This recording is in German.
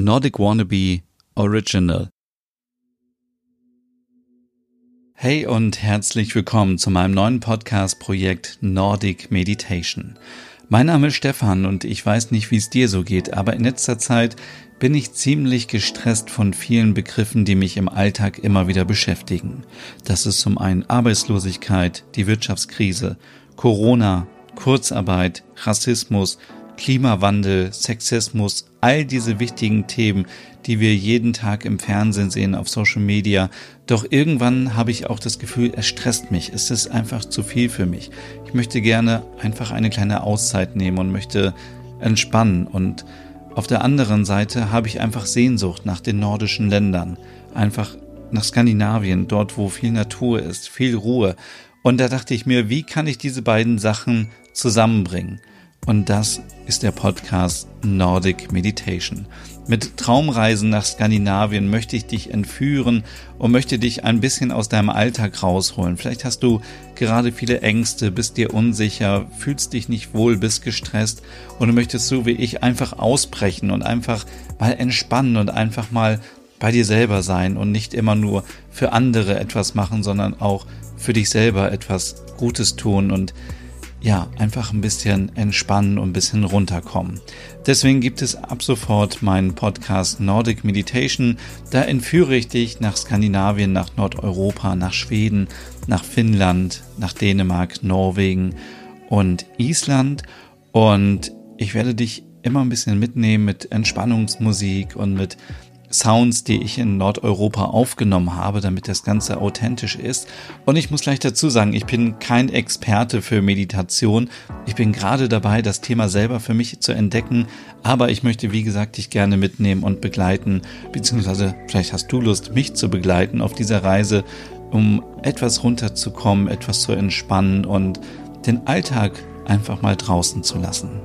Nordic Wannabe Original. Hey und herzlich willkommen zu meinem neuen Podcast-Projekt Nordic Meditation. Mein Name ist Stefan und ich weiß nicht, wie es dir so geht, aber in letzter Zeit bin ich ziemlich gestresst von vielen Begriffen, die mich im Alltag immer wieder beschäftigen. Das ist zum einen Arbeitslosigkeit, die Wirtschaftskrise, Corona, Kurzarbeit, Rassismus, Klimawandel, Sexismus, all diese wichtigen Themen, die wir jeden Tag im Fernsehen sehen, auf Social Media. Doch irgendwann habe ich auch das Gefühl, es stresst mich. Es ist einfach zu viel für mich. Ich möchte gerne einfach eine kleine Auszeit nehmen und möchte entspannen. Und auf der anderen Seite habe ich einfach Sehnsucht nach den nordischen Ländern. Einfach nach Skandinavien, dort wo viel Natur ist, viel Ruhe. Und da dachte ich mir, wie kann ich diese beiden Sachen zusammenbringen? Und das ist der Podcast Nordic Meditation. Mit Traumreisen nach Skandinavien möchte ich dich entführen und möchte dich ein bisschen aus deinem Alltag rausholen. Vielleicht hast du gerade viele Ängste, bist dir unsicher, fühlst dich nicht wohl, bist gestresst und du möchtest so wie ich einfach ausbrechen und einfach mal entspannen und einfach mal bei dir selber sein und nicht immer nur für andere etwas machen, sondern auch für dich selber etwas Gutes tun und ja, einfach ein bisschen entspannen und ein bisschen runterkommen. Deswegen gibt es ab sofort meinen Podcast Nordic Meditation. Da entführe ich dich nach Skandinavien, nach Nordeuropa, nach Schweden, nach Finnland, nach Dänemark, Norwegen und Island. Und ich werde dich immer ein bisschen mitnehmen mit Entspannungsmusik und mit Sounds, die ich in Nordeuropa aufgenommen habe, damit das Ganze authentisch ist. Und ich muss gleich dazu sagen, ich bin kein Experte für Meditation. Ich bin gerade dabei, das Thema selber für mich zu entdecken. Aber ich möchte, wie gesagt, dich gerne mitnehmen und begleiten, beziehungsweise vielleicht hast du Lust, mich zu begleiten auf dieser Reise, um etwas runterzukommen, etwas zu entspannen und den Alltag einfach mal draußen zu lassen.